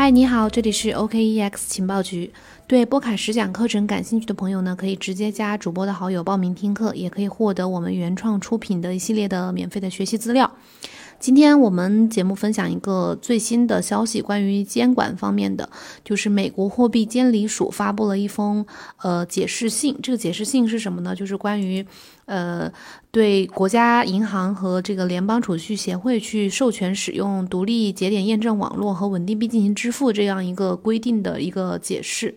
嗨，你好，这里是 OKEX 情报局。对波卡实讲课程感兴趣的朋友呢，可以直接加主播的好友报名听课，也可以获得我们原创出品的一系列的免费的学习资料。今天我们节目分享一个最新的消息，关于监管方面的，就是美国货币监理署发布了一封呃解释信。这个解释信是什么呢？就是关于呃对国家银行和这个联邦储蓄协会去授权使用独立节点验证网络和稳定币进行支付这样一个规定的一个解释。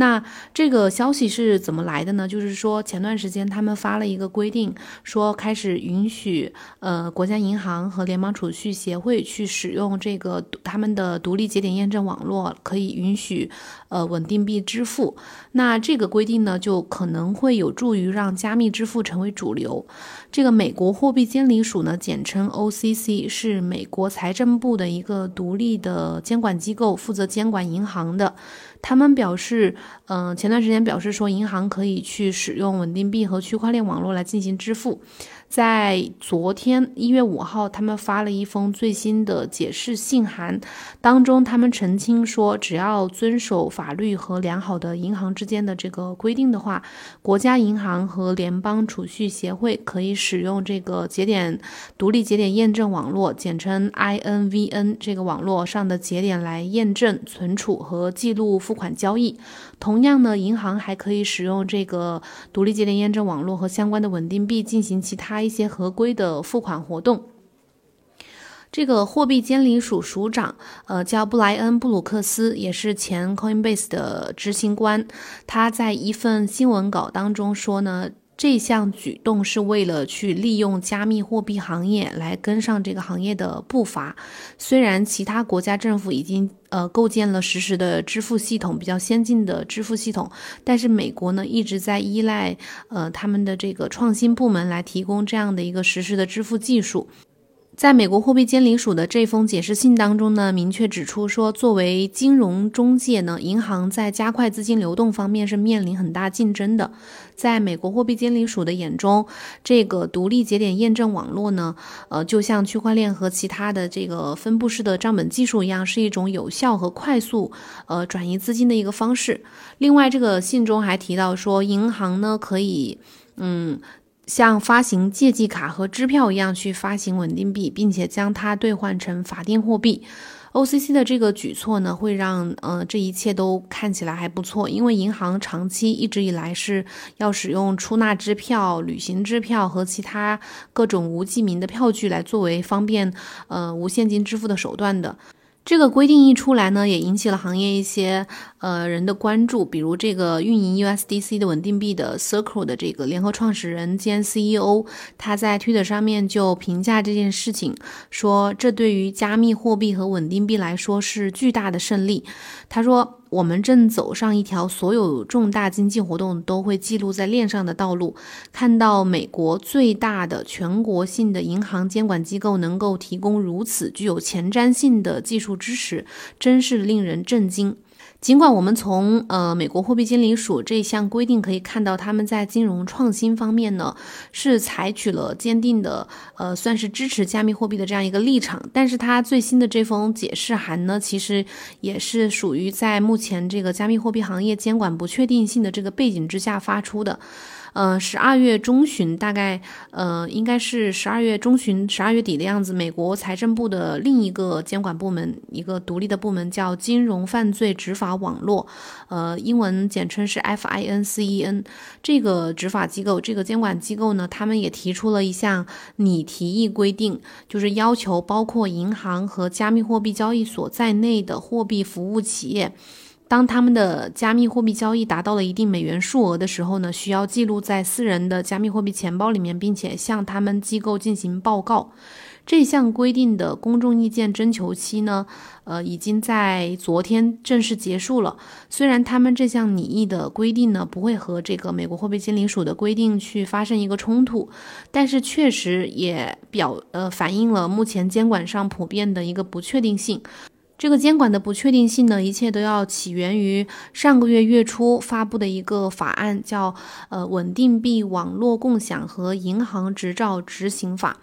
那这个消息是怎么来的呢？就是说前段时间他们发了一个规定，说开始允许呃国家银行和联邦储蓄协会去使用这个他们的独立节点验证网络，可以允许呃稳定币支付。那这个规定呢，就可能会有助于让加密支付成为主流。这个美国货币监理署呢，简称 OCC，是美国财政部的一个独立的监管机构，负责监管银行的。他们表示，嗯，前段时间表示说，银行可以去使用稳定币和区块链网络来进行支付。在昨天一月五号，他们发了一封最新的解释信函，当中他们澄清说，只要遵守法律和良好的银行之间的这个规定的话，国家银行和联邦储蓄协会可以使用这个节点独立节点验证网络，简称 INVN 这个网络上的节点来验证、存储和记录付款交易。同样呢，银行还可以使用这个独立节点验证网络和相关的稳定币进行其他一些合规的付款活动。这个货币监理署署长，呃，叫布莱恩·布鲁克斯，也是前 Coinbase 的执行官。他在一份新闻稿当中说呢。这项举动是为了去利用加密货币行业来跟上这个行业的步伐。虽然其他国家政府已经呃构建了实时的支付系统，比较先进的支付系统，但是美国呢一直在依赖呃他们的这个创新部门来提供这样的一个实时的支付技术。在美国货币监理署的这封解释信当中呢，明确指出说，作为金融中介呢，银行在加快资金流动方面是面临很大竞争的。在美国货币监理署的眼中，这个独立节点验证网络呢，呃，就像区块链和其他的这个分布式的账本技术一样，是一种有效和快速呃转移资金的一个方式。另外，这个信中还提到说，银行呢可以，嗯。像发行借记卡和支票一样去发行稳定币，并且将它兑换成法定货币。OCC 的这个举措呢，会让呃这一切都看起来还不错，因为银行长期一直以来是要使用出纳支票、旅行支票和其他各种无记名的票据来作为方便呃无现金支付的手段的。这个规定一出来呢，也引起了行业一些呃人的关注，比如这个运营 USDC 的稳定币的 Circle 的这个联合创始人兼 CEO，他在 Twitter 上面就评价这件事情，说这对于加密货币和稳定币来说是巨大的胜利。他说。我们正走上一条所有重大经济活动都会记录在链上的道路。看到美国最大的全国性的银行监管机构能够提供如此具有前瞻性的技术支持，真是令人震惊。尽管我们从呃美国货币监理署这项规定可以看到，他们在金融创新方面呢是采取了坚定的呃算是支持加密货币的这样一个立场，但是它最新的这封解释函呢，其实也是属于在目前这个加密货币行业监管不确定性的这个背景之下发出的。呃，十二月中旬，大概呃，应该是十二月中旬、十二月底的样子。美国财政部的另一个监管部门，一个独立的部门叫金融犯罪执法网络，呃，英文简称是 FINCEN。这个执法机构，这个监管机构呢，他们也提出了一项拟提议规定，就是要求包括银行和加密货币交易所在内的货币服务企业。当他们的加密货币交易达到了一定美元数额的时候呢，需要记录在私人的加密货币钱包里面，并且向他们机构进行报告。这项规定的公众意见征求期呢，呃，已经在昨天正式结束了。虽然他们这项拟议的规定呢，不会和这个美国货币监理署的规定去发生一个冲突，但是确实也表呃反映了目前监管上普遍的一个不确定性。这个监管的不确定性呢，一切都要起源于上个月月初发布的一个法案，叫《呃稳定币网络共享和银行执照执行法》。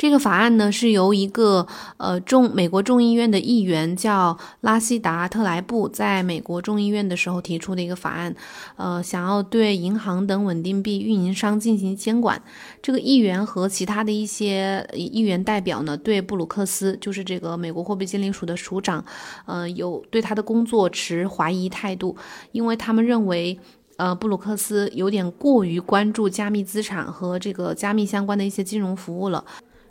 这个法案呢是由一个呃众美国众议院的议员叫拉希达特莱布在美国众议院的时候提出的一个法案，呃，想要对银行等稳定币运营商进行监管。这个议员和其他的一些议员代表呢，对布鲁克斯，就是这个美国货币监理署的署长，呃，有对他的工作持怀疑态度，因为他们认为，呃，布鲁克斯有点过于关注加密资产和这个加密相关的一些金融服务了。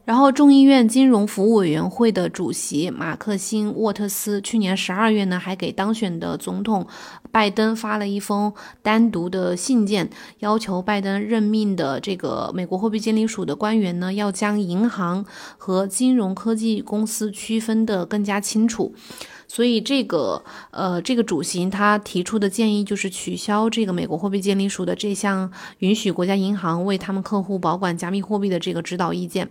然后，众议院金融服务委员会的主席马克辛沃特斯去年十二月呢，还给当选的总统拜登发了一封单独的信件，要求拜登任命的这个美国货币监理署的官员呢，要将银行和金融科技公司区分的更加清楚。所以，这个呃，这个主席他提出的建议就是取消这个美国货币监理署的这项允许国家银行为他们客户保管加密货币的这个指导意见。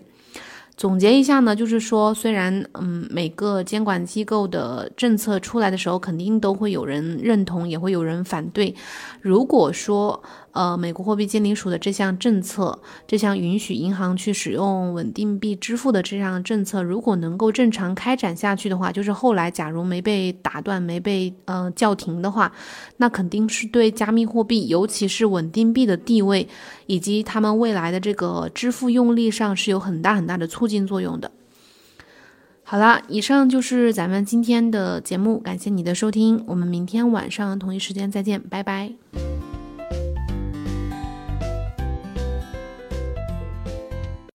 总结一下呢，就是说，虽然嗯，每个监管机构的政策出来的时候，肯定都会有人认同，也会有人反对。如果说，呃，美国货币监理署的这项政策，这项允许银行去使用稳定币支付的这项政策，如果能够正常开展下去的话，就是后来假如没被打断、没被呃叫停的话，那肯定是对加密货币，尤其是稳定币的地位以及他们未来的这个支付用力上是有很大很大的促进作用的。好了，以上就是咱们今天的节目，感谢你的收听，我们明天晚上同一时间再见，拜拜。